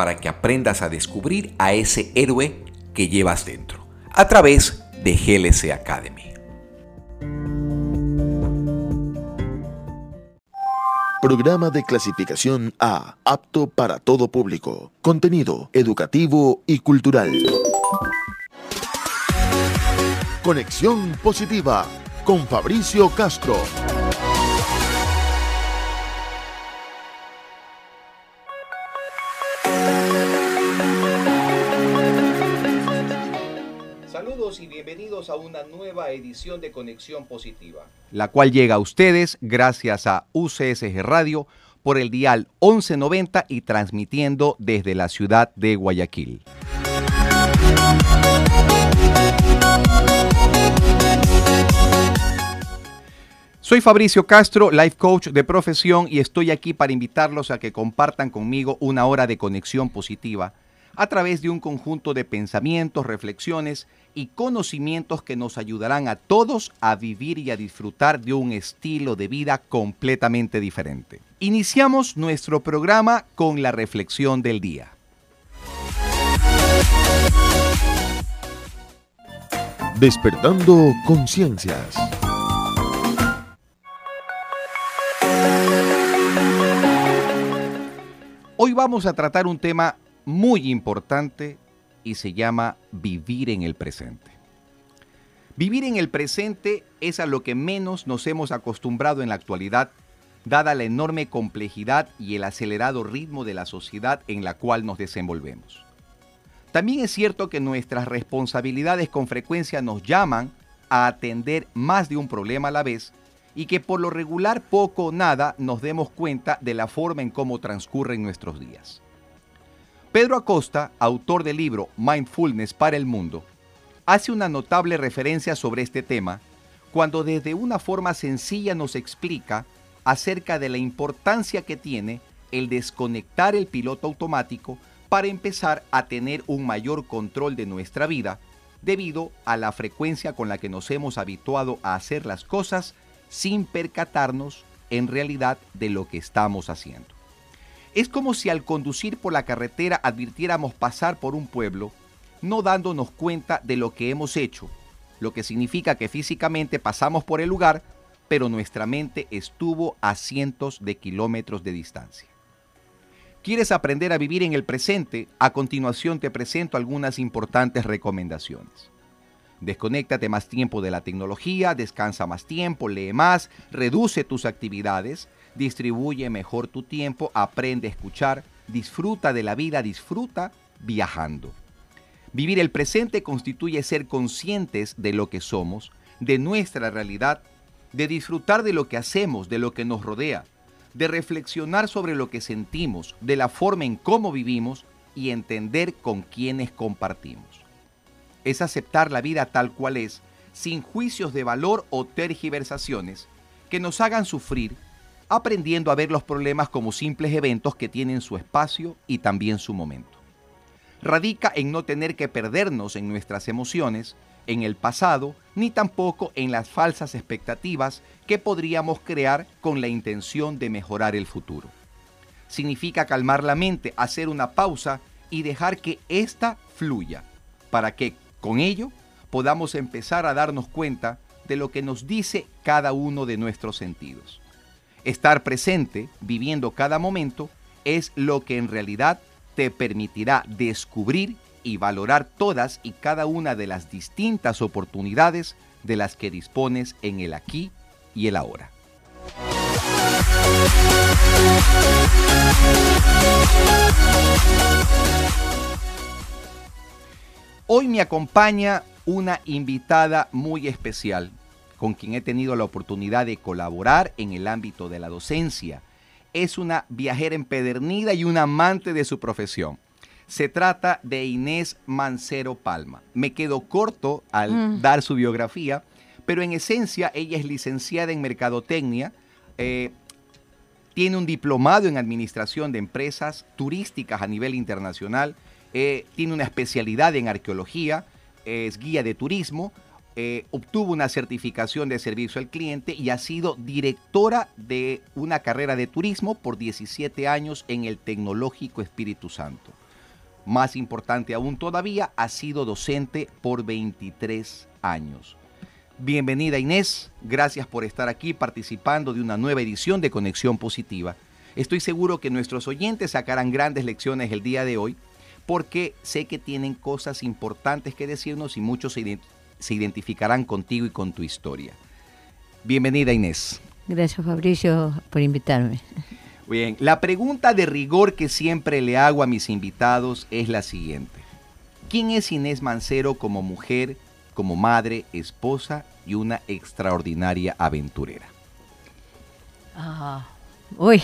para que aprendas a descubrir a ese héroe que llevas dentro, a través de GLC Academy. Programa de clasificación A, apto para todo público. Contenido educativo y cultural. Conexión positiva con Fabricio Castro. A una nueva edición de Conexión Positiva, la cual llega a ustedes gracias a UCSG Radio por el dial 1190 y transmitiendo desde la ciudad de Guayaquil. Soy Fabricio Castro, life coach de profesión y estoy aquí para invitarlos a que compartan conmigo una hora de conexión positiva a través de un conjunto de pensamientos, reflexiones y conocimientos que nos ayudarán a todos a vivir y a disfrutar de un estilo de vida completamente diferente. Iniciamos nuestro programa con la reflexión del día. Despertando conciencias. Hoy vamos a tratar un tema muy importante y se llama vivir en el presente. Vivir en el presente es a lo que menos nos hemos acostumbrado en la actualidad, dada la enorme complejidad y el acelerado ritmo de la sociedad en la cual nos desenvolvemos. También es cierto que nuestras responsabilidades con frecuencia nos llaman a atender más de un problema a la vez y que por lo regular poco o nada nos demos cuenta de la forma en cómo transcurren nuestros días. Pedro Acosta, autor del libro Mindfulness para el Mundo, hace una notable referencia sobre este tema cuando desde una forma sencilla nos explica acerca de la importancia que tiene el desconectar el piloto automático para empezar a tener un mayor control de nuestra vida debido a la frecuencia con la que nos hemos habituado a hacer las cosas sin percatarnos en realidad de lo que estamos haciendo. Es como si al conducir por la carretera advirtiéramos pasar por un pueblo, no dándonos cuenta de lo que hemos hecho, lo que significa que físicamente pasamos por el lugar, pero nuestra mente estuvo a cientos de kilómetros de distancia. ¿Quieres aprender a vivir en el presente? A continuación te presento algunas importantes recomendaciones. Desconéctate más tiempo de la tecnología, descansa más tiempo, lee más, reduce tus actividades, distribuye mejor tu tiempo, aprende a escuchar, disfruta de la vida, disfruta viajando. Vivir el presente constituye ser conscientes de lo que somos, de nuestra realidad, de disfrutar de lo que hacemos, de lo que nos rodea, de reflexionar sobre lo que sentimos, de la forma en cómo vivimos y entender con quienes compartimos. Es aceptar la vida tal cual es, sin juicios de valor o tergiversaciones que nos hagan sufrir aprendiendo a ver los problemas como simples eventos que tienen su espacio y también su momento. radica en no tener que perdernos en nuestras emociones, en el pasado, ni tampoco en las falsas expectativas que podríamos crear con la intención de mejorar el futuro. Significa calmar la mente, hacer una pausa y dejar que ésta fluya, para que con ello podamos empezar a darnos cuenta de lo que nos dice cada uno de nuestros sentidos. Estar presente, viviendo cada momento, es lo que en realidad te permitirá descubrir y valorar todas y cada una de las distintas oportunidades de las que dispones en el aquí y el ahora. Hoy me acompaña una invitada muy especial con quien he tenido la oportunidad de colaborar en el ámbito de la docencia. Es una viajera empedernida y un amante de su profesión. Se trata de Inés Mancero Palma. Me quedo corto al mm. dar su biografía, pero en esencia ella es licenciada en Mercadotecnia, eh, tiene un diplomado en Administración de Empresas Turísticas a nivel internacional, eh, tiene una especialidad en arqueología, es guía de turismo, eh, obtuvo una certificación de servicio al cliente y ha sido directora de una carrera de turismo por 17 años en el Tecnológico Espíritu Santo. Más importante aún todavía, ha sido docente por 23 años. Bienvenida Inés, gracias por estar aquí participando de una nueva edición de Conexión Positiva. Estoy seguro que nuestros oyentes sacarán grandes lecciones el día de hoy porque sé que tienen cosas importantes que decirnos y muchos se, identificarán contigo y con tu historia. Bienvenida Inés. Gracias Fabricio por invitarme. Bien, la pregunta de rigor que siempre le hago a mis invitados es la siguiente. ¿Quién es Inés Mancero como mujer, como madre, esposa y una extraordinaria aventurera? Ah, uy,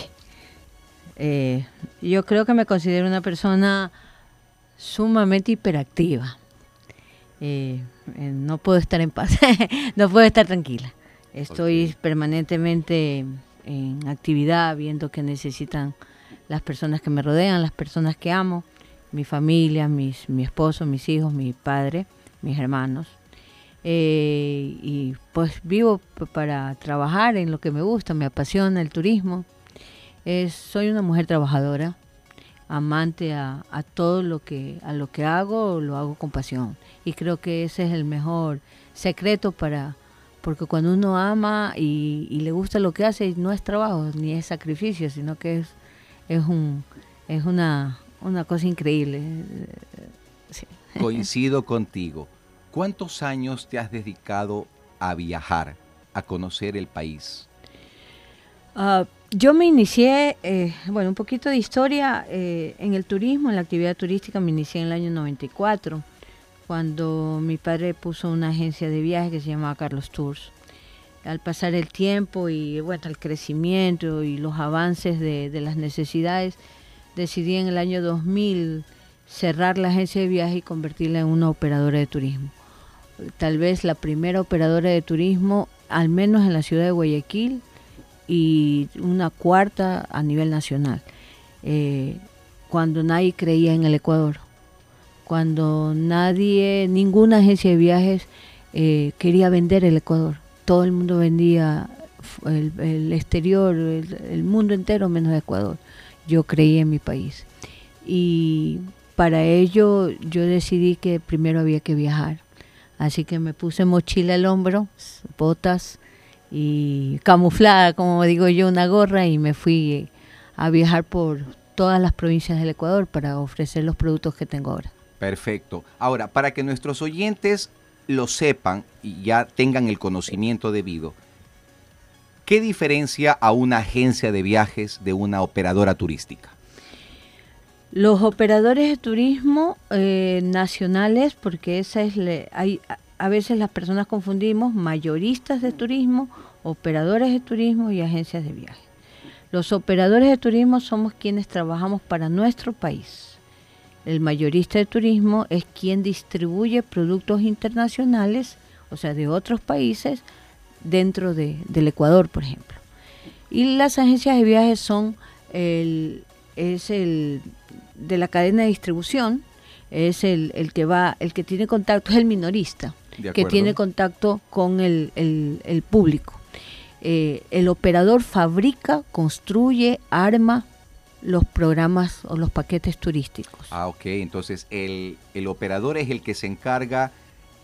eh, yo creo que me considero una persona sumamente hiperactiva. Eh, eh, no puedo estar en paz, no puedo estar tranquila. Estoy permanentemente en actividad, viendo que necesitan las personas que me rodean, las personas que amo, mi familia, mis, mi esposo, mis hijos, mi padre, mis hermanos. Eh, y pues vivo para trabajar en lo que me gusta, me apasiona el turismo. soy una mujer trabajadora, amante a, todo lo que a lo que hago lo hago con pasión. Y creo que ese es el mejor secreto para porque cuando uno ama y, le gusta lo que hace no es trabajo ni es sacrificio sino que es es un es una una cosa increíble. Coincido contigo. Cuántos años te has dedicado a viajar a conocer el país uh, yo me inicié, eh, bueno, un poquito de historia eh, en el turismo, en la actividad turística, me inicié en el año 94, cuando mi padre puso una agencia de viajes que se llamaba Carlos Tours. Al pasar el tiempo y bueno, el crecimiento y los avances de, de las necesidades, decidí en el año 2000 cerrar la agencia de viajes y convertirla en una operadora de turismo. Tal vez la primera operadora de turismo, al menos en la ciudad de Guayaquil, y una cuarta a nivel nacional. Eh, cuando nadie creía en el Ecuador, cuando nadie, ninguna agencia de viajes eh, quería vender el Ecuador. Todo el mundo vendía el, exterior, el, mundo entero menos Ecuador. Yo creí en mi país. Y para ello yo decidí que primero había que viajar. Así que me puse mochila al hombro, botas, y camuflada, como digo yo, una gorra y me fui a viajar por todas las provincias del Ecuador para ofrecer los productos que tengo ahora. Perfecto. Ahora, para que nuestros oyentes lo sepan y ya tengan el conocimiento debido, ¿qué diferencia a una agencia de viajes de una operadora turística? Los operadores de turismo eh, nacionales, porque esa es hay, a veces las personas confundimos mayoristas de turismo, operadores de turismo y agencias de viaje. Los operadores de turismo somos quienes trabajamos para nuestro país. El mayorista de turismo es quien distribuye productos internacionales, o sea, de otros países, dentro de, del Ecuador, por ejemplo. Y las agencias de viajes son el, es el de la cadena de distribución es el, el que va, el que tiene contacto, es el minorista, que tiene contacto con el, el, público. Eh, el operador fabrica, construye, arma los programas o los paquetes turísticos. Ah, ok, entonces el, el operador es el que se encarga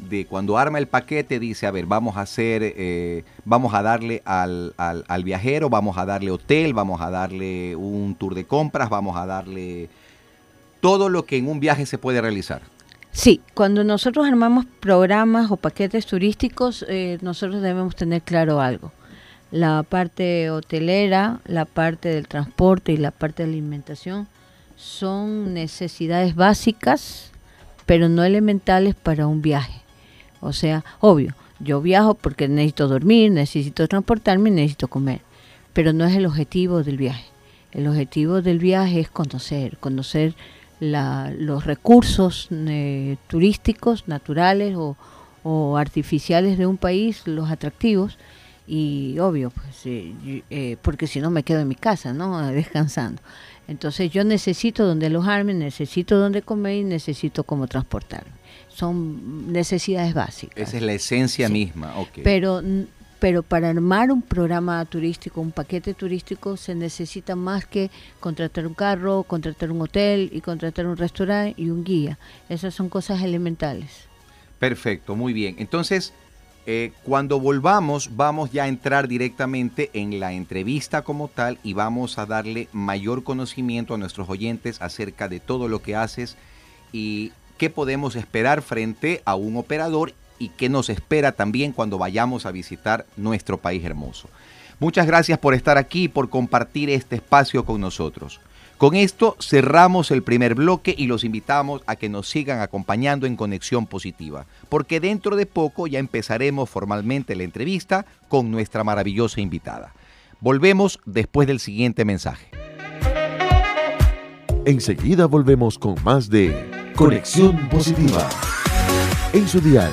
de cuando arma el paquete dice, a ver, vamos a hacer, eh, vamos a darle al, al, viajero, vamos a darle hotel, vamos a darle un tour de compras, vamos a darle todo lo que en un viaje se puede realizar. Sí, cuando nosotros armamos programas o paquetes turísticos, eh, nosotros debemos tener claro algo. La parte hotelera, la parte del transporte y la parte de alimentación son necesidades básicas, pero no elementales para un viaje. O sea, obvio, yo viajo porque necesito dormir, necesito transportarme, necesito comer, pero no es el objetivo del viaje. El objetivo del viaje es conocer, conocer los recursos eh, turísticos, naturales o, artificiales de un país, los atractivos, y obvio, pues, eh, eh, porque si no me quedo en mi casa, ¿no? Descansando. Entonces yo necesito donde alojarme, necesito donde comer y necesito cómo transportarme son necesidades básicas. Esa es la esencia misma, Pero, pero para armar un programa turístico, un paquete turístico, se necesita más que contratar un carro, contratar un hotel y contratar un restaurante y un guía. Esas son cosas elementales. Perfecto, muy bien. Entonces, eh, cuando volvamos, vamos ya a entrar directamente en la entrevista como tal y vamos a darle mayor conocimiento a nuestros oyentes acerca de todo lo que haces y qué podemos esperar frente a un operador y qué nos espera también cuando vayamos a visitar nuestro país hermoso. Muchas gracias por estar aquí y por compartir este espacio con nosotros. Con esto cerramos el primer bloque y los invitamos a que nos sigan acompañando en Conexión Positiva, porque dentro de poco ya empezaremos formalmente la entrevista con nuestra maravillosa invitada. Volvemos después del siguiente mensaje. Enseguida volvemos con más de Conexión Positiva. En su dial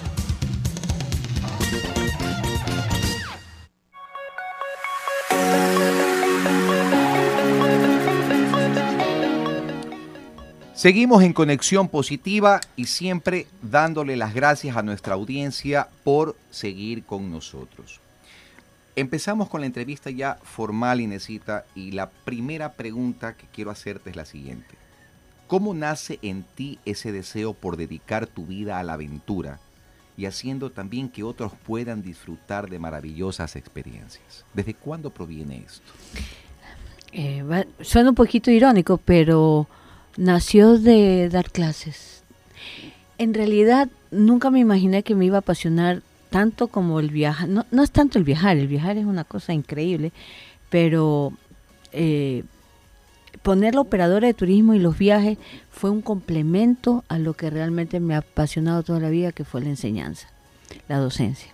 Seguimos en conexión positiva y siempre dándole las gracias a nuestra audiencia por seguir con nosotros. Empezamos con la entrevista ya formal, Inesita, y la primera pregunta que quiero hacerte es la siguiente. ¿Cómo nace en ti ese deseo por dedicar tu vida a la aventura y haciendo también que otros puedan disfrutar de maravillosas experiencias? ¿Desde cuándo proviene esto? Eh, suena un poquito irónico, pero nació de dar clases. En realidad nunca me imaginé que me iba a apasionar tanto como el viajar. No, no es tanto el viajar, el viajar es una cosa increíble, pero eh, poner la operadora de turismo y los viajes fue un complemento a lo que realmente me ha apasionado toda la vida, que fue la enseñanza, la docencia.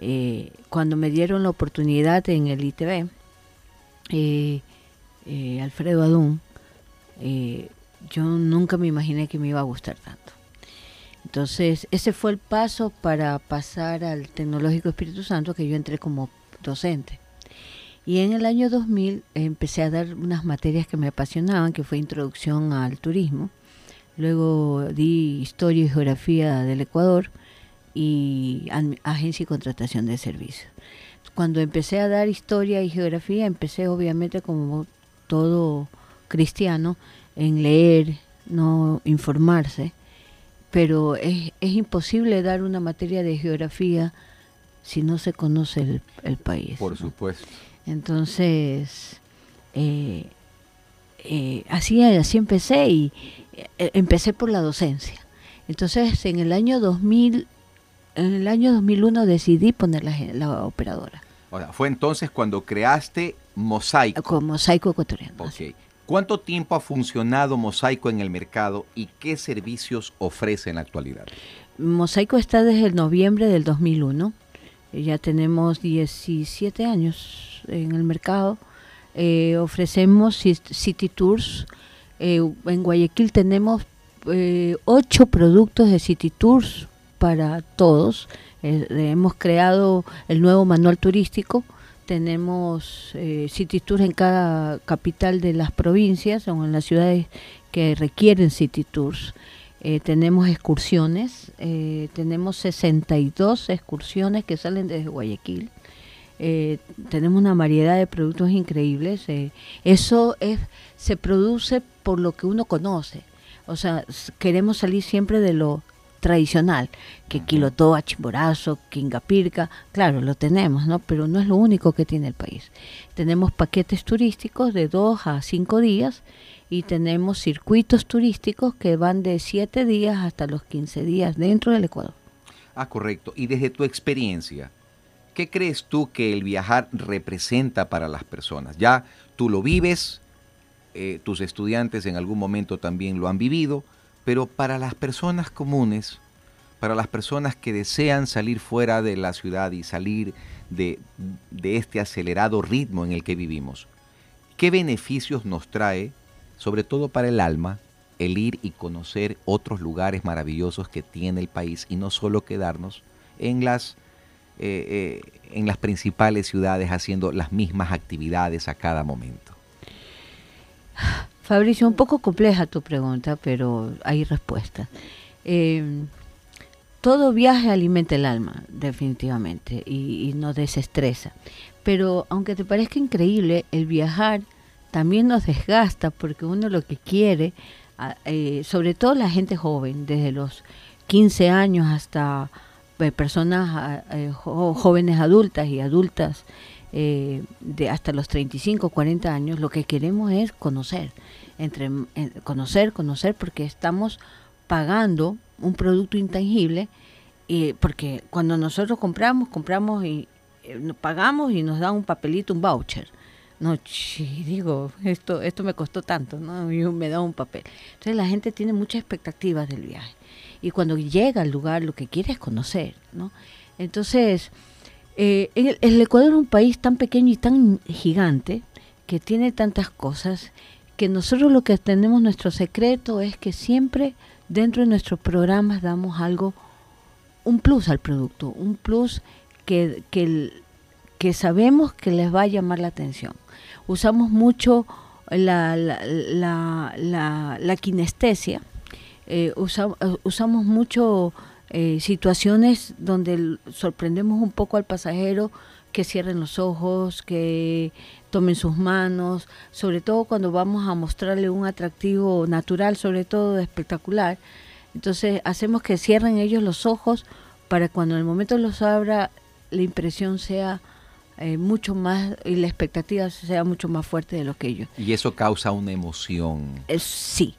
Eh, cuando me dieron la oportunidad en el ITV, eh, Alfredo Adún, yo nunca me imaginé que me iba a gustar tanto. Entonces, ese fue el paso para pasar al Tecnológico Espíritu Santo, que yo entré como docente. Y en el año 2000 empecé a dar unas materias que me apasionaban, que fue introducción al turismo. Luego di historia y geografía del Ecuador y agencia y contratación de servicios. Cuando empecé a dar historia y geografía, empecé obviamente como todo cristiano en leer, no informarse, pero es, es imposible dar una materia de geografía si no se conoce el, país. Por supuesto. Entonces, eh, eh, así, así empecé y eh, empecé por la docencia. Entonces, en el año 2000, en el año 2001 decidí poner la, la operadora. Ahora, fue entonces cuando creaste Mosaico. Con Mosaico Ecuatoriano. Okay. ¿Cuánto tiempo ha funcionado Mosaico en el mercado y qué servicios ofrece en la actualidad? Mosaico está desde el noviembre del 2001. Ya tenemos 17 años en el mercado. eh, ofrecemos City Tours. Eh, en Guayaquil tenemos eh, ocho productos de City Tours para todos. hemos creado el nuevo manual turístico. Tenemos City Tours en cada capital de las provincias o en las ciudades que requieren City Tours. tenemos excursiones, tenemos 62 excursiones que salen desde Guayaquil eh, tenemos una variedad de productos increíbles. Eh, eso es, se produce por lo que uno conoce. O sea, queremos salir siempre de lo tradicional, que Quilotoa, Chimborazo, Quingapirca, claro, lo tenemos, ¿no? Pero no es lo único que tiene el país. Tenemos paquetes turísticos de dos a cinco días y tenemos circuitos turísticos que van de siete días hasta los 15 días dentro del Ecuador. Ah, correcto. Y desde tu experiencia, ¿Qué crees tú que el viajar representa para las personas? Ya tú lo vives, eh, tus estudiantes en algún momento también lo han vivido, pero para las personas comunes, para las personas que desean salir fuera de la ciudad y salir de, este acelerado ritmo en el que vivimos, ¿qué beneficios nos trae, sobre todo para el alma, el ir y conocer otros lugares maravillosos que tiene el país y no solo quedarnos en las eh, eh, en las principales ciudades haciendo las mismas actividades a cada momento? Fabricio, un poco compleja tu pregunta, pero hay respuesta. Eh, todo viaje alimenta el alma, definitivamente, y, nos desestresa. Pero aunque te parezca increíble, el viajar también nos desgasta porque uno lo que quiere, sobre todo la gente joven, desde los 15 años hasta eh, personas eh, jóvenes adultas y adultas eh, de hasta los 35, 40 años, lo que queremos es conocer, entre conocer, conocer, porque estamos pagando un producto intangible, y porque cuando nosotros compramos, compramos y pagamos y nos dan un papelito, un voucher. No, digo, esto, esto me costó tanto, ¿no? Y me da un papel. Entonces la gente tiene muchas expectativas del viaje y cuando llega al lugar lo que quiere es conocer, ¿no? Entonces, eh, el, Ecuador es un país tan pequeño y tan gigante que tiene tantas cosas que nosotros lo que tenemos nuestro secreto es que siempre dentro de nuestros programas damos algo, un plus al producto, un plus que, que, que sabemos que les va a llamar la atención. Usamos mucho la, la, la, la kinestesia, eh, eh, usamos mucho eh, situaciones donde sorprendemos un poco al pasajero que cierren los ojos, que tomen sus manos, sobre todo cuando vamos a mostrarle un atractivo natural, sobre todo espectacular. Entonces hacemos que cierren ellos los ojos para cuando en el momento los abra la impresión sea mucho más y la expectativa sea mucho más fuerte de lo que ellos. Y eso causa una emoción. sí,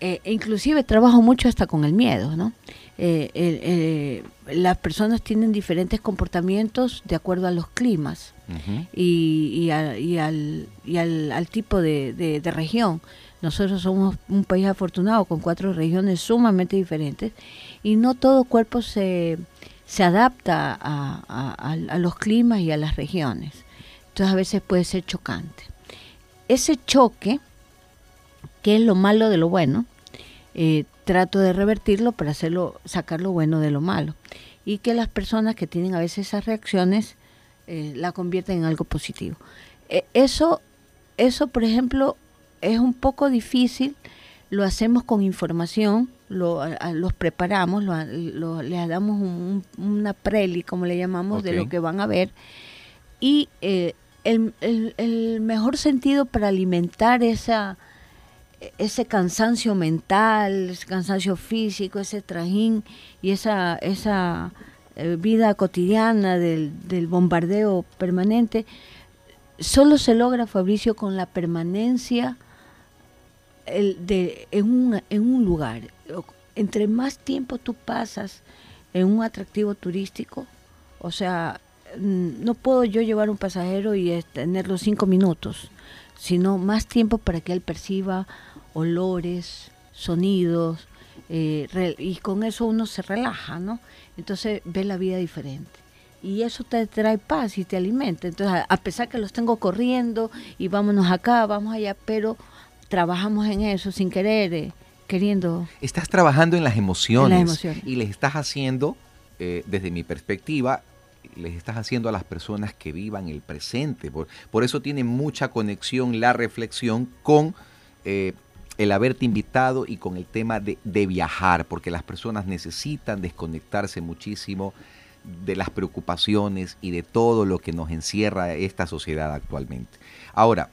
eh, inclusive trabajo mucho hasta con el miedo, ¿no? Eh, eh, las personas tienen diferentes comportamientos de acuerdo a los climas y, al, tipo de, región. Nosotros somos un país afortunado con cuatro regiones sumamente diferentes y no todo cuerpo se, se adapta a, a los climas y a las regiones. Entonces a veces puede ser chocante. Ese choque qué es lo malo de lo bueno, eh, trato de revertirlo para hacerlo, sacar lo bueno de lo malo. Y que las personas que tienen a veces esas reacciones eh, la convierten en algo positivo. Eh, eso, eso, por ejemplo, es un poco difícil, lo hacemos con información, lo, los preparamos, lo, les damos una preli, como le llamamos, de lo que van a ver. Y el, el, mejor sentido para alimentar esa, ese cansancio mental, ese cansancio físico, ese trajín y esa, esa eh, vida cotidiana del, bombardeo permanente, solo se logra, Fabricio, con la permanencia de, en, un, en un lugar. Entre más tiempo tú pasas en un atractivo turístico, o sea, no puedo yo llevar un pasajero y tenerlo cinco minutos, sino más tiempo para que él perciba olores, sonidos, eh, y con eso uno se relaja, ¿no? Entonces ve la vida diferente. y eso te trae paz y te alimenta. Entonces, a pesar que los tengo corriendo y vámonos acá, vamos allá, pero trabajamos en eso sin querer, eh, queriendo. Estás trabajando en las emociones, y les estás haciendo, eh, desde mi perspectiva, les estás haciendo a las personas que vivan el presente. Por, por eso tiene mucha conexión la reflexión con eh, el haberte invitado y con el tema de, de viajar, porque las personas necesitan desconectarse muchísimo de las preocupaciones y de todo lo que nos encierra esta sociedad actualmente. Ahora,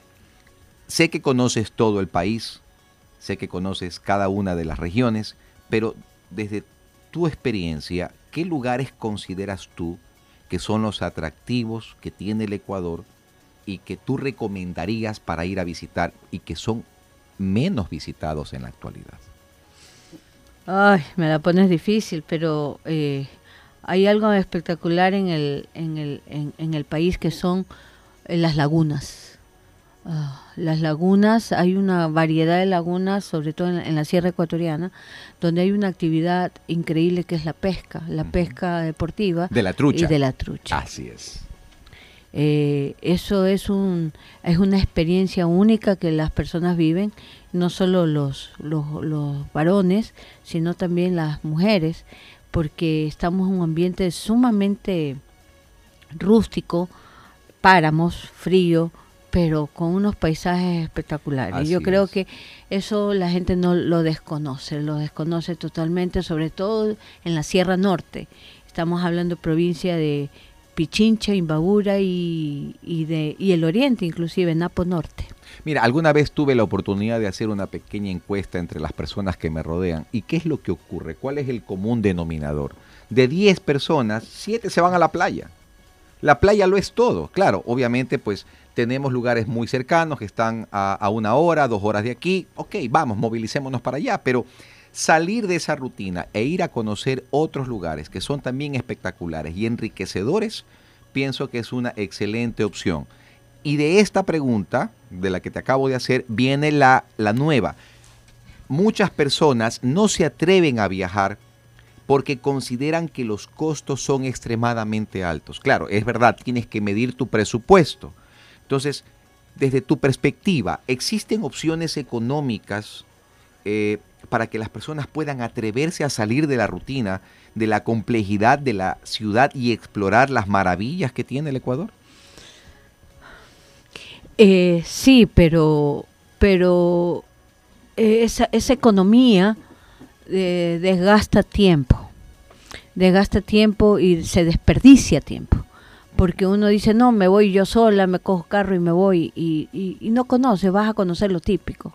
sé que conoces todo el país, sé que conoces cada una de las regiones, pero desde tu experiencia, ¿qué lugares consideras tú que son los atractivos que tiene el Ecuador y que tú recomendarías para ir a visitar y que son menos visitados en la actualidad? Ay, me la pones difícil, pero eh, hay algo espectacular en el, en el, en, el país que son eh, las lagunas. Ah, las lagunas, hay una variedad de lagunas, sobre todo en, la Sierra Ecuatoriana, donde hay una actividad increíble que es la pesca, la pesca deportiva. De la trucha. Y de la trucha. Así es. Eh, eso es, un, es una experiencia única que las personas viven, no solo los, los, los varones, sino también las mujeres porque estamos en un ambiente sumamente rústico, páramos, frío, pero con unos paisajes espectaculares. Yo creo que eso la gente no lo desconoce, lo desconoce totalmente, sobre todo en la Sierra Norte. Estamos hablando de provincia de Pichincha, Imbabura y, el oriente, inclusive Napo Norte. Mira, alguna vez tuve la oportunidad de hacer una pequeña encuesta entre las personas que me rodean. ¿Y qué es lo que ocurre? ¿Cuál es el común denominador? De 10 personas, 7 se van a la playa. La playa lo es todo. Claro, obviamente pues tenemos lugares muy cercanos que están a, una hora, dos horas de aquí. Ok, vamos, movilicémonos para allá. Pero salir de esa rutina e ir a conocer otros lugares que son también espectaculares y enriquecedores, pienso que es una excelente opción. Y de esta pregunta, de la que te acabo de hacer, viene la, la nueva. Muchas personas no se atreven a viajar porque consideran que los costos son extremadamente altos. Claro, es verdad, tienes que medir tu presupuesto. Entonces, desde tu perspectiva, ¿existen opciones económicas eh, para que las personas puedan atreverse a salir de la rutina, de la complejidad de la ciudad y explorar las maravillas que tiene el Ecuador? Eh, sí, pero, pero eh, esa, esa economía eh, desgasta tiempo, desgasta tiempo y se desperdicia tiempo. Porque uno dice, no, me voy yo sola, me cojo carro y me voy, y, y, no conoce, vas a conocer lo típico.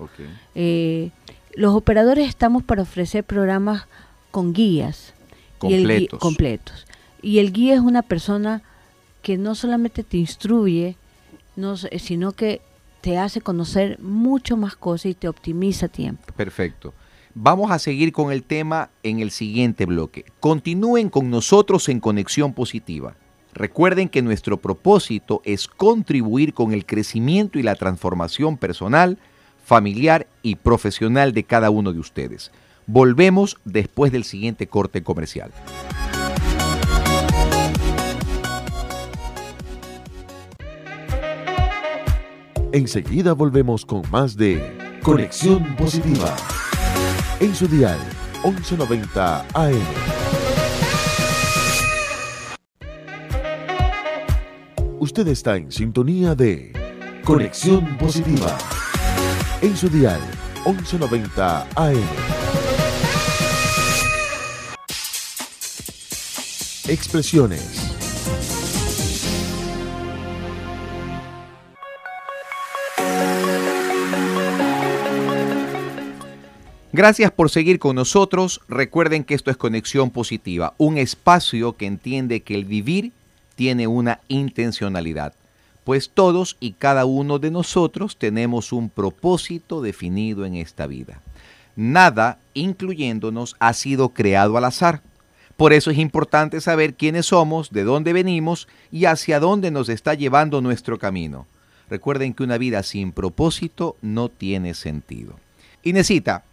Los operadores estamos para ofrecer programas con guías. Completos. Y completos. Y el guía es una persona que no solamente te instruye, no, sino que te hace conocer mucho más cosas y te optimiza tiempo. Perfecto. Vamos a seguir con el tema en el siguiente bloque. Continúen con nosotros en Conexión Positiva. Recuerden que nuestro propósito es contribuir con el crecimiento y la transformación personal, familiar y profesional de cada uno de ustedes. Volvemos después del siguiente corte comercial. Enseguida volvemos con más de Conexión Positiva. En su dial 1190 AM. Usted está en sintonía de Conexión Positiva. En su dial 1190 AM. Expresiones Gracias por seguir con nosotros. Recuerden que esto es Conexión Positiva, un espacio que entiende que el vivir tiene una intencionalidad, pues todos y cada uno de nosotros tenemos un propósito definido en esta vida. Nada, incluyéndonos, ha sido creado al azar. Por eso es importante saber quiénes somos, de dónde venimos y hacia dónde nos está llevando nuestro camino. Recuerden que una vida sin propósito no tiene sentido. Inesita,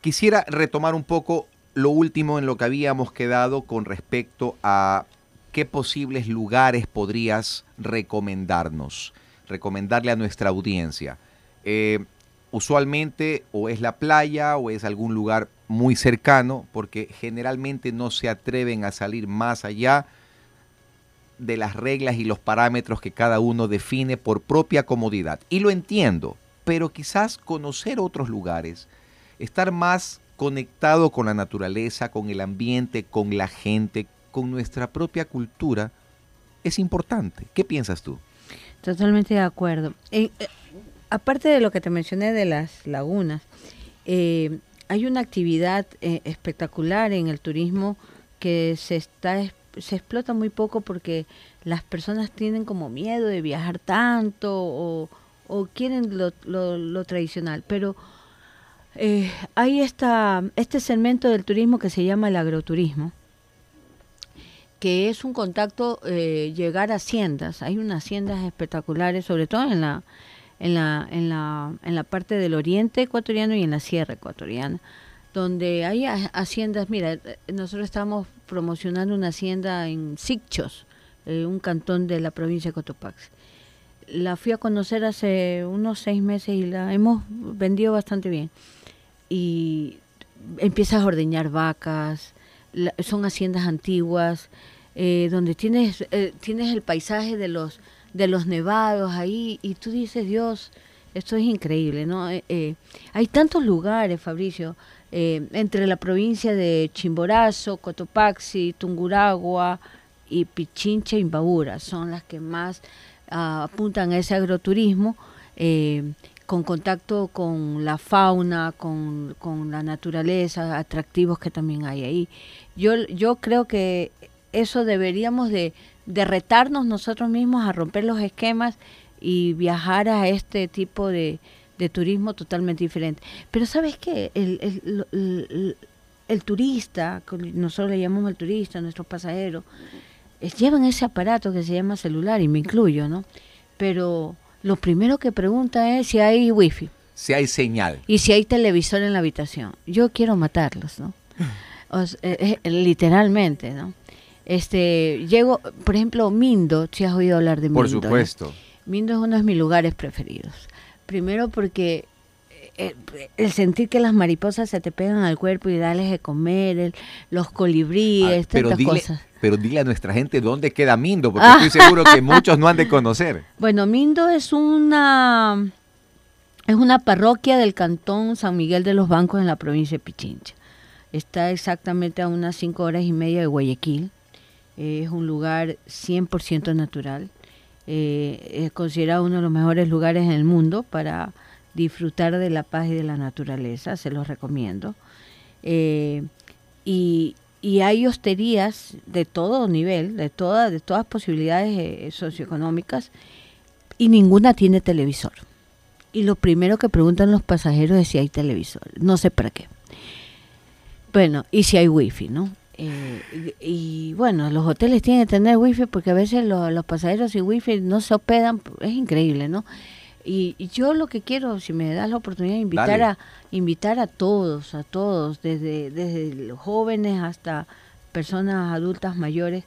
Quisiera retomar un poco lo último en lo que habíamos quedado con respecto a ¿qué posibles lugares podrías recomendarnos? Recomendarle a nuestra audiencia. Eh, usualmente o es la playa o es algún lugar muy cercano, porque generalmente no se atreven a salir más allá de las reglas y los parámetros que cada uno define por propia comodidad. Y lo entiendo, pero quizás conocer otros lugares, estar más conectado con la naturaleza, con el ambiente, con la gente, con nuestra propia cultura, es importante. ¿Qué piensas tú? Totalmente de acuerdo. Eh, eh, aparte de lo que te mencioné de las lagunas, eh, hay una actividad espectacular en el turismo que se está se explota muy poco porque las personas tienen como miedo de viajar tanto o, quieren lo, lo, tradicional. Pero eh, hay esta, este segmento del turismo que se llama el agroturismo, que es un contacto, eh, llegar a haciendas. Hay unas haciendas espectaculares, sobre todo en la, en, la, en, la, en la parte del oriente ecuatoriano y en la sierra ecuatoriana donde hay haciendas, mira, eh, nosotros estamos promocionando una hacienda en Sicchos, eh, un cantón de la provincia de Cotopaxi. La fui a conocer hace unos seis meses y la hemos vendido bastante bien. Y empiezas a ordeñar vacas, son haciendas antiguas, eh, donde tienes, tienes el paisaje de los, de los nevados ahí y tú dices, Dios, esto es increíble, ¿no? hay tantos lugares, Fabricio, eh, entre la provincia de Chimborazo, Cotopaxi, Tunguragua y Pichincha Imbabura. Son las que más ah, apuntan a ese agroturismo. Eh, con contacto con la fauna, con, la naturaleza, atractivos que también hay ahí. Yo, yo creo que eso deberíamos de, de retarnos nosotros mismos a romper los esquemas y viajar a este tipo de, de turismo totalmente diferente. Pero ¿sabes qué? El, el, turista, nosotros le llamamos el turista, nuestros pasajeros, llevan ese aparato que se llama celular, y me incluyo, ¿no? Pero lo primero que pregunta es si hay wifi. Si hay señal. Y si hay televisor en la habitación. Yo quiero matarlos, ¿no? Eh, eh, literalmente, ¿no? Este, llego, por ejemplo, Mindo, si has oído hablar de Mindo. Por supuesto. Mindo es uno de mis lugares preferidos. Primero porque eh, el, sentir que las mariposas se te pegan al cuerpo y darles de comer, los colibríes, ah, tantas cosas. Pero dile a nuestra gente dónde queda Mindo, porque estoy seguro que muchos no han de conocer. Bueno, Mindo es una es una parroquia del cantón San Miguel de los Bancos en la provincia de Pichincha. Está exactamente a unas cinco horas y media de Guayaquil. Es un lugar 100% natural eh, es considerado uno de los mejores lugares en el mundo para disfrutar de la paz y de la naturaleza, se los recomiendo. Eh, y, hay hosterías de todo nivel, de, todas de todas posibilidades eh, socioeconómicas, y ninguna tiene televisor. Y lo primero que preguntan los pasajeros es si hay televisor. No sé para qué. Bueno, y si hay wifi, ¿no? Eh, y, bueno, los hoteles tienen que tener wifi porque a veces los pasajeros sin wifi no se hospedan, es increíble, ¿no? Y, yo lo que quiero, si me das la oportunidad, invitar a invitar a todos, a todos, desde desde jóvenes hasta personas adultas mayores,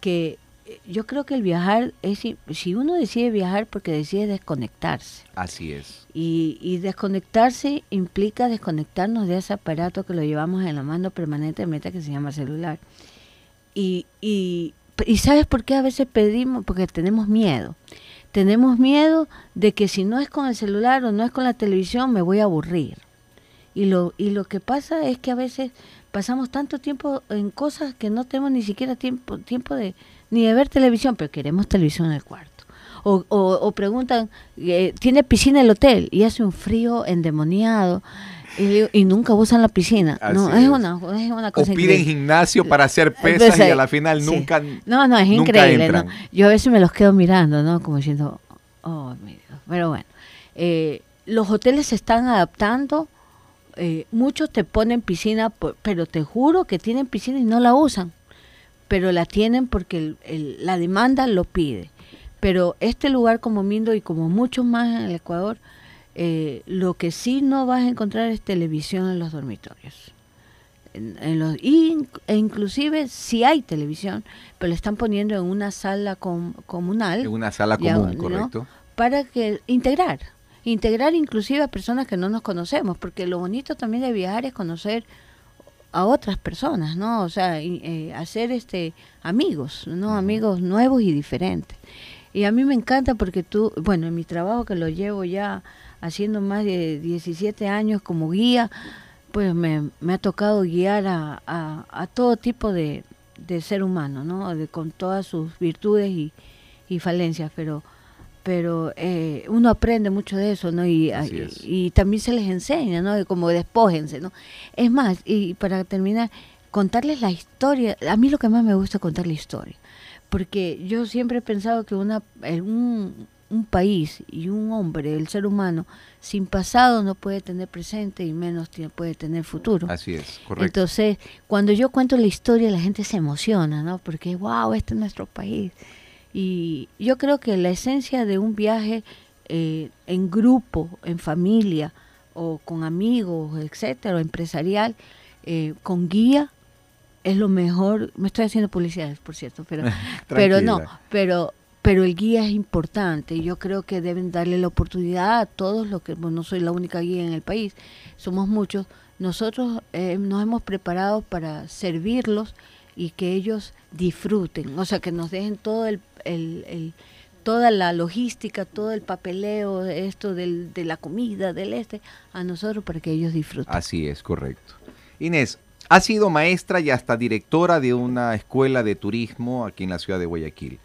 que yo creo que el viajar es si uno decide viajar porque decide desconectarse. Así es. Y, y, desconectarse implica desconectarnos de ese aparato que lo llevamos en la mano permanentemente que se llama celular. Y, y, y sabes por qué a veces pedimos porque tenemos miedo. Tenemos miedo de que si no es con el celular o no es con la televisión me voy a aburrir. Y lo, y lo que pasa es que a veces pasamos tanto tiempo en cosas que no tenemos ni siquiera tiempo, tiempo de, ni de ver televisión, pero queremos televisión en el cuarto. O, o, preguntan, eh, ¿tiene piscina el hotel? Y hace un frío endemoniado. Y, nunca usan la piscina. no, es, Una, es una cosa O piden gimnasio para hacer pesas y a la final nunca. No, no, es increíble. ¿no? Yo a veces me los quedo mirando, ¿no? Como diciendo, oh, mi Dios. Pero bueno, eh, los hoteles se están adaptando. Eh, muchos te ponen piscina, pero te juro que tienen piscina y no la usan pero la tienen porque la demanda lo pide. Pero este lugar como Mindo y como muchos más en el Ecuador, eh, lo que sí no vas a encontrar es televisión en los dormitorios. en, los, y, e inclusive si hay televisión, pero le están poniendo en una sala comunal. En una sala común, correcto. Para que integrar, integrar inclusive a personas que no nos conocemos, porque lo bonito también de viajar es conocer a otras personas, ¿no? O sea, eh, hacer este amigos, ¿no? Amigos nuevos y diferentes. Y a mí me encanta porque tú, bueno, en mi trabajo que lo llevo ya haciendo más de 17 años como guía, pues me, ha tocado guiar a, a, todo tipo de, de, ser humano, ¿no? De, con todas sus virtudes y, y falencias, pero pero eh, uno aprende mucho de eso, ¿no? Y, y, también se les enseña, ¿no? Como despójense, ¿no? Es más, y para terminar, contarles la historia, a mí lo que más me gusta es contar la historia, porque yo siempre he pensado que una, un, un país y un hombre, el ser humano, sin pasado no puede tener presente y menos puede tener futuro. Así es, correcto. Entonces, cuando yo cuento la historia, la gente se emociona, ¿no? Porque, wow, este es nuestro país y yo creo que la esencia de un viaje eh, en grupo, en familia o con amigos, etcétera, o empresarial, eh, con guía, es lo mejor. Me estoy haciendo publicidad, por cierto, pero, pero no, pero pero el guía es importante yo creo que deben darle la oportunidad a todos los que, bueno, no soy la única guía en el país, somos muchos, nosotros eh, nos hemos preparado para servirlos y que ellos disfruten, o sea, que nos dejen todo el, el, toda la logística, todo el papeleo, esto del, de la comida, del este, a nosotros para que ellos disfruten. Así es, correcto. Inés, ha sido maestra y hasta directora de una escuela de turismo aquí en la ciudad de Guayaquil.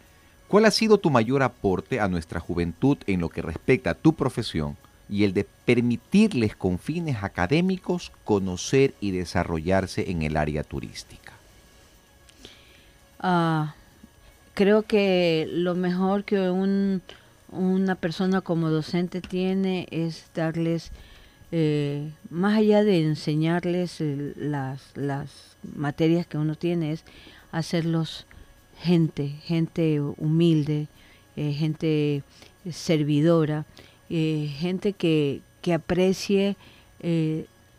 ¿Cuál ha sido tu mayor aporte a nuestra juventud en lo que respecta a tu profesión y el de permitirles con fines académicos conocer y desarrollarse en el área turística? Ah, creo que lo mejor que un, una persona como docente tiene es darles, eh, más allá de enseñarles las materias que uno tiene, es hacerlos gente, gente humilde, eh, gente servidora, eh, gente que, que aprecie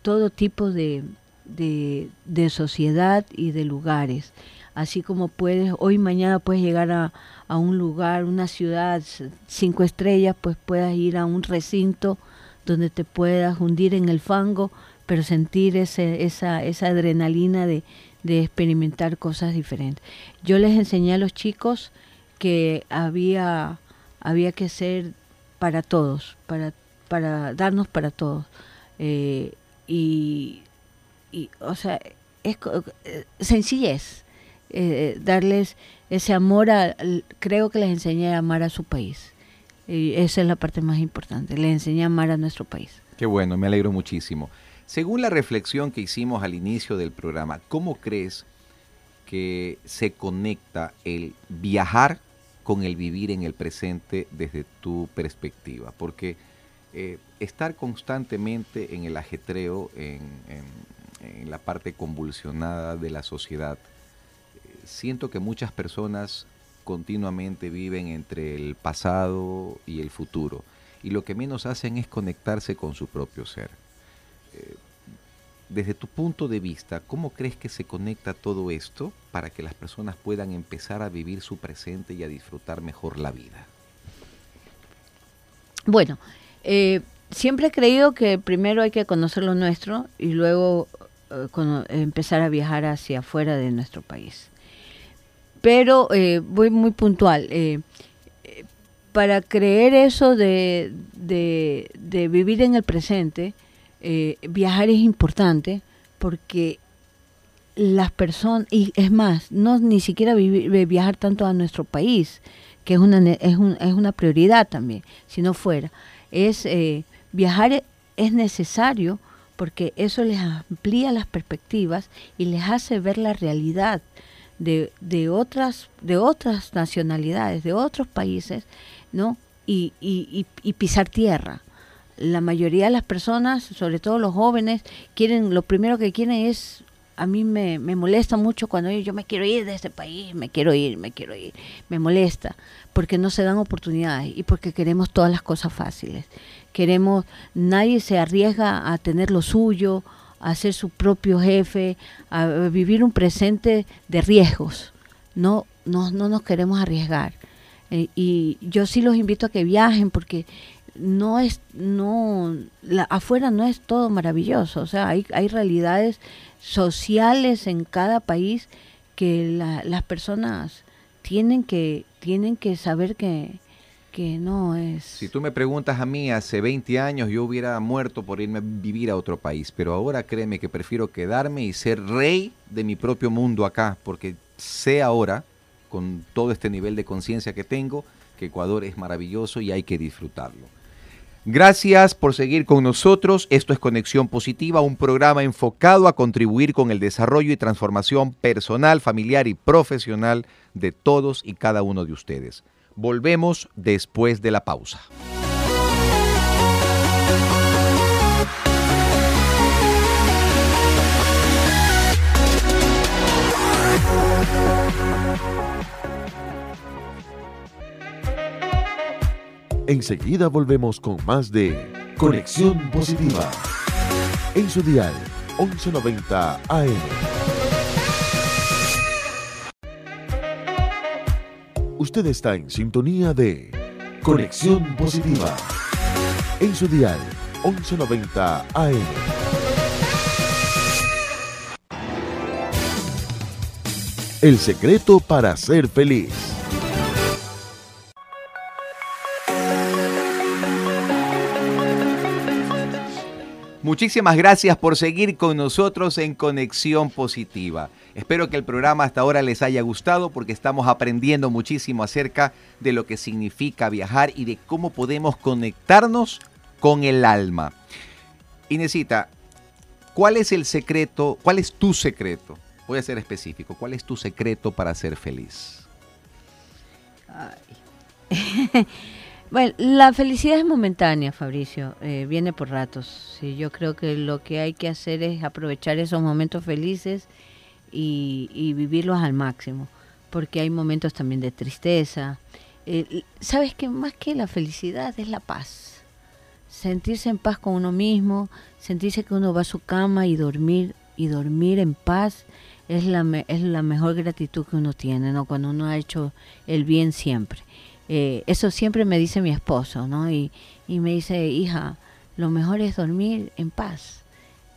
todo tipo de, de, de sociedad y de lugares. Así como puedes, hoy mañana puedes llegar a, a un lugar, una ciudad, cinco estrellas, pues puedas ir a un recinto donde te puedas hundir en el fango, pero sentir ese, esa, esa adrenalina de, de experimentar cosas diferentes. Yo les enseñé a los chicos que había, había que ser para todos, para, para darnos para todos. Eh, y, y, o sea, es eh, sencillez. Eh, darles ese amor, a, creo que les enseñé a amar a su país. Y esa es la parte más importante, les enseñé a amar a nuestro país. Qué bueno, me alegro muchísimo. Según la reflexión que hicimos al inicio del programa, ¿cómo crees que se conecta el viajar con el vivir en el presente desde tu perspectiva? Porque eh, estar constantemente en el ajetreo, en, en la parte convulsionada de la sociedad, siento que muchas personas continuamente viven entre el pasado y el futuro y lo que menos hacen es conectarse con su propio ser. Eh, desde tu punto de vista, ¿cómo crees que se conecta todo esto para que las personas puedan empezar a vivir su presente y a disfrutar mejor la vida? Bueno, eh, siempre he creído que primero hay que conocer lo nuestro y luego eh, empezar a viajar hacia afuera de nuestro país pero voy muy puntual. Para creer eso de, vivir en el presente, eh, viajar es importante porque las personas, y es más, no ni siquiera viajar tanto a nuestro país, que es una, es, es una prioridad también, si no fuera, es viajar es necesario porque eso les amplía las perspectivas y les hace ver la realidad de, de, otras, de otras nacionalidades, de otros países, ¿no? Y, y, y, pisar tierra. La mayoría de las personas, sobre todo los jóvenes, quieren, lo primero que quieren es a mí me, me, molesta mucho cuando yo, yo, me quiero ir de este país, me quiero ir, me quiero ir. Me molesta porque no se dan oportunidades y porque queremos todas las cosas fáciles. Queremos, nadie se arriesga a tener lo suyo, a ser su propio jefe, a vivir un presente de riesgos. No, no, no nos queremos arriesgar. Eh, y yo sí los invito a que viajen porque no es, no, la, afuera no es todo maravilloso. O sea, hay, hay realidades sociales en cada país que las personas tienen que, tienen que saber que, que no es... Si tú me preguntas a mí, hace 20 años yo hubiera muerto por irme a vivir a otro país, pero ahora créeme que prefiero quedarme y ser rey de mi propio mundo acá, porque sé ahora, con todo este nivel de conciencia que tengo, que Ecuador es maravilloso y hay que disfrutarlo. Gracias por seguir con nosotros. Esto es Conexión Positiva, un programa enfocado a contribuir con el desarrollo y transformación personal, familiar y profesional de todos y cada uno de ustedes. Volvemos después de la pausa. Enseguida volvemos con más de Conexión Positiva. En su dial 1190 AM. Usted está en sintonía de Conexión Positiva. En su dial 1190 AM. El secreto para ser feliz. Muchísimas gracias por seguir con nosotros en Conexión Positiva. Espero que el programa hasta ahora les haya gustado porque estamos aprendiendo muchísimo acerca de lo que significa viajar y de cómo podemos conectarnos con el alma. Inesita, ¿cuál es el secreto? ¿Cuál es tu secreto? Voy a ser específico. ¿Cuál es tu secreto para ser feliz? Ay. Bueno, la felicidad es momentánea, Fabricio, eh, viene por ratos. Sí, yo creo que lo que hay que hacer es aprovechar esos momentos felices y, vivirlos al máximo, porque hay momentos también de tristeza. Eh, Sabes que más que la felicidad es la paz, sentirse en paz con uno mismo, sentirse que uno va a su cama y dormir y dormir en paz es la, es la mejor gratitud que uno tiene, ¿no? Cuando uno ha hecho el bien siempre. Eh, eso siempre me dice mi esposo, ¿no? Y, me dice, hija, lo mejor es dormir en paz.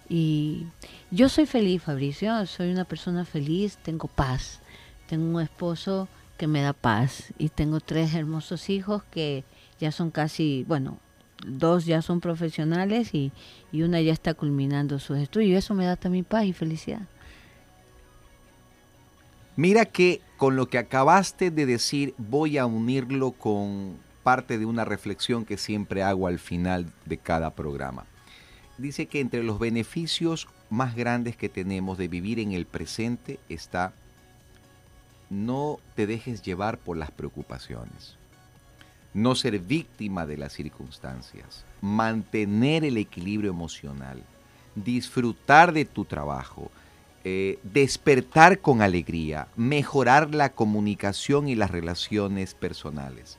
Y yo soy feliz, Fabricio, soy una persona feliz, tengo paz. Tengo un esposo que me da paz y tengo tres hermosos hijos que ya son casi, bueno, dos ya son profesionales y, y una ya está culminando sus estudios. Y eso me da también paz y felicidad. Mira que con lo que acabaste de decir voy a unirlo con parte de una reflexión que siempre hago al final de cada programa. Dice que entre los beneficios más grandes que tenemos de vivir en el presente está no te dejes llevar por las preocupaciones, no ser víctima de las circunstancias, mantener el equilibrio emocional, disfrutar de tu trabajo, eh, despertar con alegría, mejorar la comunicación y las relaciones personales,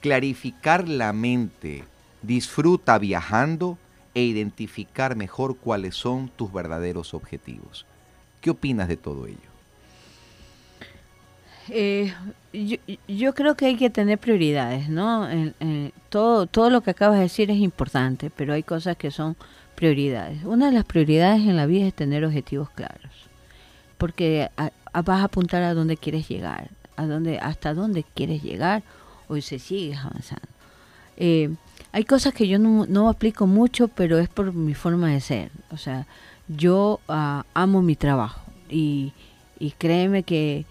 clarificar la mente, disfruta viajando e identificar mejor cuáles son tus verdaderos objetivos. ¿Qué opinas de todo ello? Eh, yo, creo que hay que tener prioridades, ¿no? todo, todo lo que acabas de decir es importante, pero hay cosas que son prioridades. Una de las prioridades en la vida es tener objetivos claros porque vas a apuntar a dónde quieres llegar, a dónde, hasta dónde quieres llegar, o se sigues avanzando. Eh, hay cosas que yo no, aplico mucho, pero es por mi forma de ser. O sea, yo ah, amo mi trabajo y, créeme que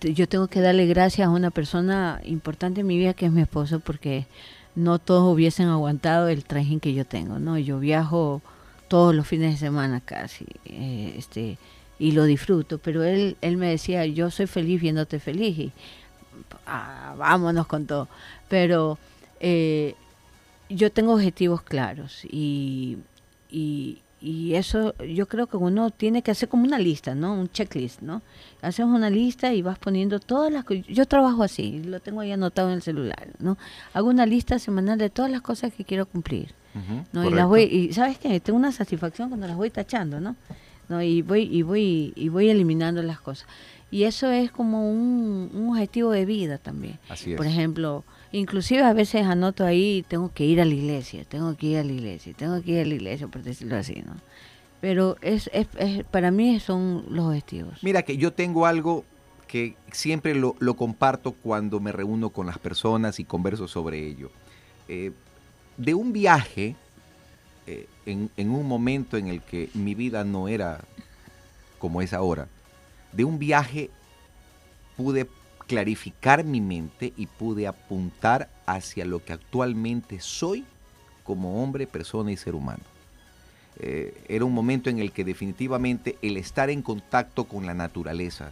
yo tengo que darle gracias a una persona importante en mi vida que es mi esposo porque no todos hubiesen aguantado el traje que yo tengo, ¿no? Yo viajo todos los fines de semana casi, eh, este, y lo disfruto, pero él, él me decía, yo soy feliz viéndote feliz y ah, vámonos con todo. Pero eh, yo tengo objetivos claros y, y, y, eso yo creo que uno tiene que hacer como una lista, ¿no? Un checklist, ¿no? Haces una lista y vas poniendo todas las cosas. Yo trabajo así, lo tengo ahí anotado en el celular, ¿no? Hago una lista semanal de todas las cosas que quiero cumplir ¿no? Y las voy, y sabes que tengo una satisfacción cuando las voy tachando, ¿no? ¿No? Y voy, y voy, y voy eliminando las cosas. Y eso es como un, un objetivo de vida también. Así es. Por ejemplo, inclusive a veces anoto ahí, tengo que ir a la iglesia, tengo que ir a la iglesia, tengo que ir a la iglesia, por decirlo así, ¿no? Pero es, es, es- para mí son los objetivos. Mira que yo tengo algo que siempre lo, lo comparto cuando me reúno con las personas y converso sobre ello. Eh, de un viaje, en, un momento en el que mi vida no era como es ahora, de un viaje pude clarificar mi mente y pude apuntar hacia lo que actualmente soy como hombre, persona y ser humano. Eh, era un momento en el que definitivamente el estar en contacto con la naturaleza,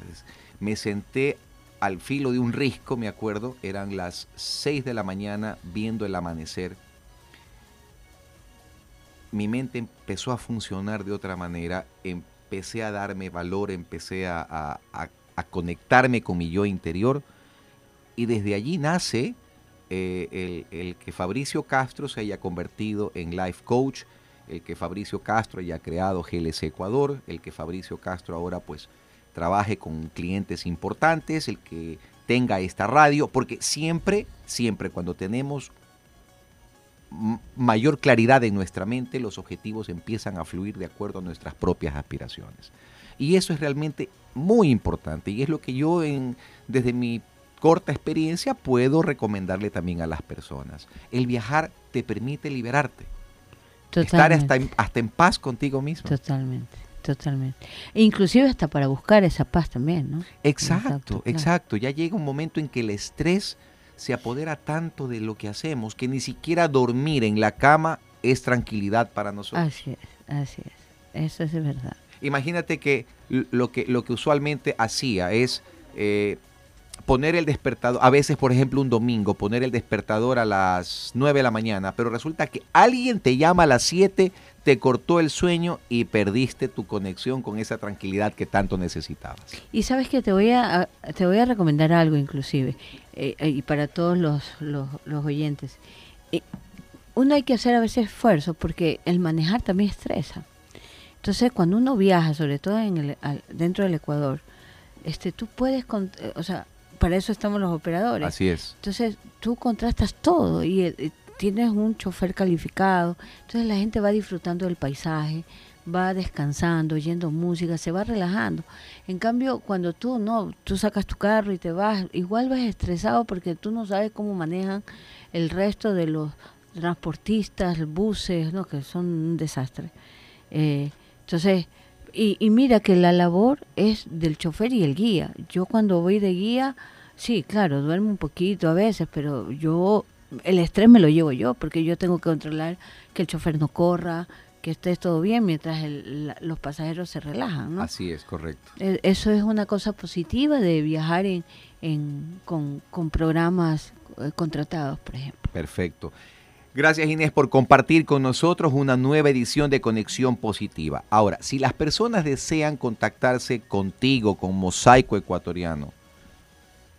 me senté al filo de un risco, me acuerdo, eran las 6 de la mañana viendo el amanecer. Mi mente empezó a funcionar de otra manera, empecé a darme valor, empecé a, conectarme con mi yo interior y desde allí nace eh, el, el que Fabricio Castro se haya convertido en life coach, el que Fabricio Castro haya creado GLC Ecuador, el que Fabricio Castro ahora pues trabaje con clientes importantes, el que tenga esta radio, porque siempre, siempre cuando tenemos mayor claridad en nuestra mente, los objetivos empiezan a fluir de acuerdo a nuestras propias aspiraciones. Y eso es realmente muy importante y es lo que yo en, desde mi corta experiencia puedo recomendarle también a las personas. El viajar te permite liberarte, estar hasta Totalmente. en, hasta en paz contigo mismo. Totalmente, totalmente. E inclusive hasta para buscar esa paz también, ¿no? Exacto, Exacto, exacto, claro. Ya llega un momento en que el estrés se apodera tanto de lo que hacemos que ni siquiera dormir en la cama es tranquilidad para nosotros. Así es, así es. Eso es verdad. Imagínate que lo que, lo que usualmente hacía es eh, poner el despertador, a veces por ejemplo un domingo, poner el despertador a las 9 de la mañana, pero resulta que alguien te llama a las 7, te cortó el sueño y perdiste tu conexión con esa tranquilidad que tanto necesitabas. Y sabes que te voy a, te voy a recomendar algo inclusive, eh, eh, y para todos los, los, oyentes. Eh, uno hay que hacer a veces esfuerzo porque el manejar también estresa. Entonces, cuando uno viaja, sobre todo en el, al- dentro del Ecuador, este, tú puedes, con- o sea, para eso estamos los operadores. Así es. Entonces tú contrastas todo y eh, eh, tienes un chofer calificado, entonces la gente va disfrutando del paisaje, va descansando, oyendo música, se va relajando. En cambio, cuando tú no, tú sacas tu carro y te vas, igual vas estresado porque tú no sabes cómo manejan el resto de los transportistas, buses, no, que son un desastre. Eh, entonces, y, y mira que la labor es del chofer y el guía. Yo cuando voy de guía, sí, claro, duermo un poquito a veces, pero yo, el estrés me lo llevo yo, porque yo tengo que controlar que el chofer no corra, que esté todo bien mientras el- la- los pasajeros se relajan, ¿no? Así es, correcto. E- Eso es una cosa positiva de viajar en, en- con, con programas eh, contratados, por ejemplo. Perfecto. Gracias Inés por compartir con nosotros una nueva edición de Conexión Positiva. Ahora, si las personas desean contactarse contigo, con Mosaico Ecuatoriano,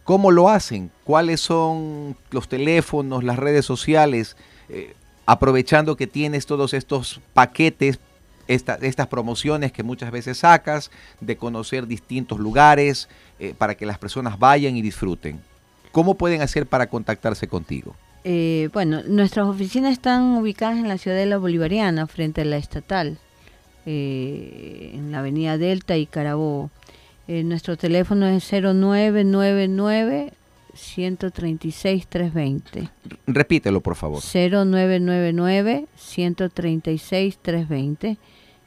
¿cómo lo hacen? ¿Cuáles son los teléfonos, las redes sociales? Eh, aprovechando que tienes todos estos paquetes, esta- estas promociones que muchas veces sacas, de conocer distintos lugares, eh, para que las personas vayan y disfruten. ¿Cómo pueden hacer para contactarse contigo? Eh, bueno, nuestras oficinas están ubicadas en la ciudad de la Bolivariana, frente a la estatal, eh, en la avenida Delta y Carabobo. Eh, nuestro teléfono es 0999 136 320. Repítelo, por favor. 0999 136 320.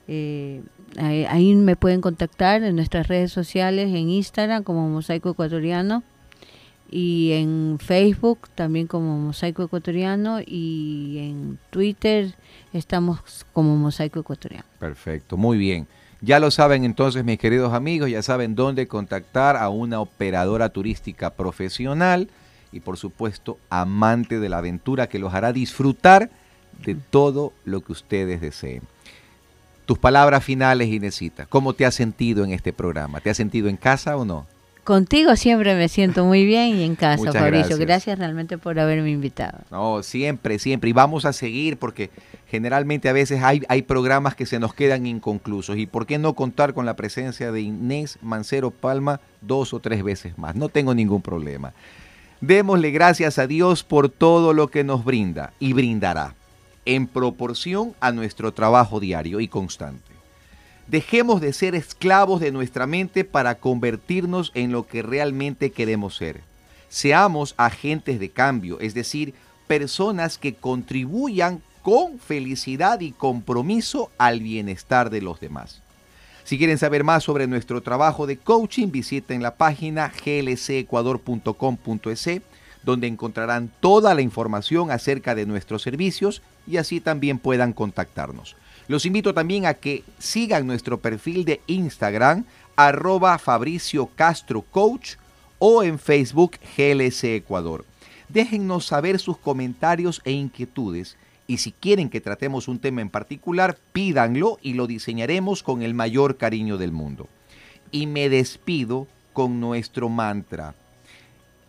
Eh, ahí, ahí me pueden contactar en nuestras redes sociales, en Instagram como Mosaico Ecuatoriano y en Facebook también como Mosaico Ecuatoriano y en Twitter estamos como Mosaico Ecuatoriano. Perfecto, muy bien. Ya lo saben entonces, mis queridos amigos, ya saben dónde contactar a una operadora turística profesional y por supuesto amante de la aventura que los hará disfrutar de todo lo que ustedes deseen. Tus palabras finales, Inesita. ¿Cómo te has sentido en este programa? ¿Te has sentido en casa o no? Contigo siempre me siento muy bien y en casa, Fabricio. Gracias. realmente por haberme invitado. No, siempre, siempre. Y vamos a seguir porque generalmente a veces hay, hay programas que se nos quedan inconclusos. ¿Y por qué no contar con la presencia de Inés Mancero Palma dos o tres veces más? No tengo ningún problema. Démosle gracias a Dios por todo lo que nos brinda y brindará en proporción a nuestro trabajo diario y constante. Dejemos de ser esclavos de nuestra mente para convertirnos en lo que realmente queremos ser. Seamos agentes de cambio, es decir, personas que contribuyan con felicidad y compromiso al bienestar de los demás. Si quieren saber más sobre nuestro trabajo de coaching, visiten la página glcecuador.com.es, donde encontrarán toda la información acerca de nuestros servicios y así también puedan contactarnos. Los invito también a que sigan nuestro perfil de Instagram, arroba Fabricio Castro Coach o en Facebook GLC Ecuador. Déjennos saber sus comentarios e inquietudes y si quieren que tratemos un tema en particular, pídanlo y lo diseñaremos con el mayor cariño del mundo. Y me despido con nuestro mantra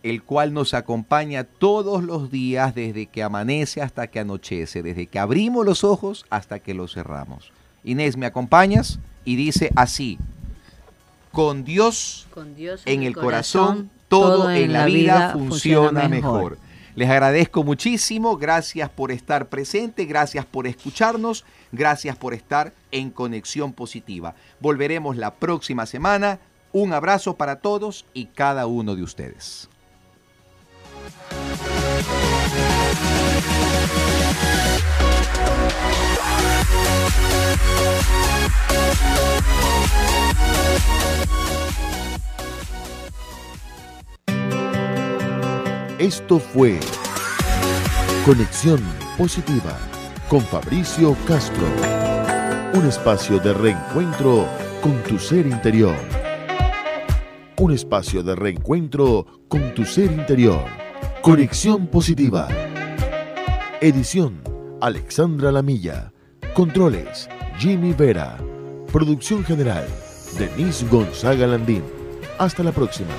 el cual nos acompaña todos los días desde que amanece hasta que anochece, desde que abrimos los ojos hasta que los cerramos. Inés, ¿me acompañas? Y dice así, con Dios, en, el corazón, todo, en la vida, funciona, mejor. Les agradezco muchísimo, gracias por estar presente, gracias por escucharnos, gracias por estar en conexión positiva. Volveremos la próxima semana. Un abrazo para todos y cada uno de ustedes. Esto fue Conexión Positiva con Fabricio Castro. Un espacio de reencuentro con tu ser interior. Un espacio de reencuentro con tu ser interior. Conexión Positiva. Edición Alexandra Lamilla. Controles Jimmy Vera. Producción general Denise Gonzaga Landín. Hasta la próxima.